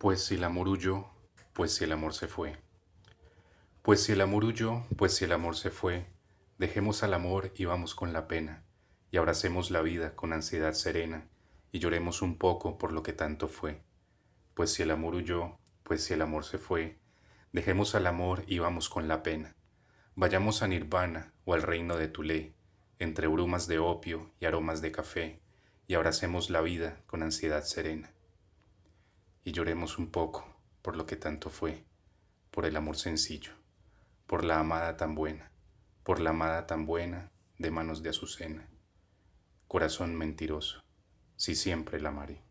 Pues si el amor huyó, pues si el amor se fue. Pues si el amor huyó, pues si el amor se fue, dejemos al amor y vamos con la pena, y abracemos la vida con ansiedad serena, y lloremos un poco por lo que tanto fue. Pues si el amor huyó, pues si el amor se fue, dejemos al amor y vamos con la pena. Vayamos a Nirvana o al reino de Tulé, entre brumas de opio y aromas de café, y abracemos la vida con ansiedad serena. Y lloremos un poco por lo que tanto fue, por el amor sencillo, por la amada tan buena, por la amada tan buena de manos de Azucena. Corazón mentiroso, si siempre la amaré.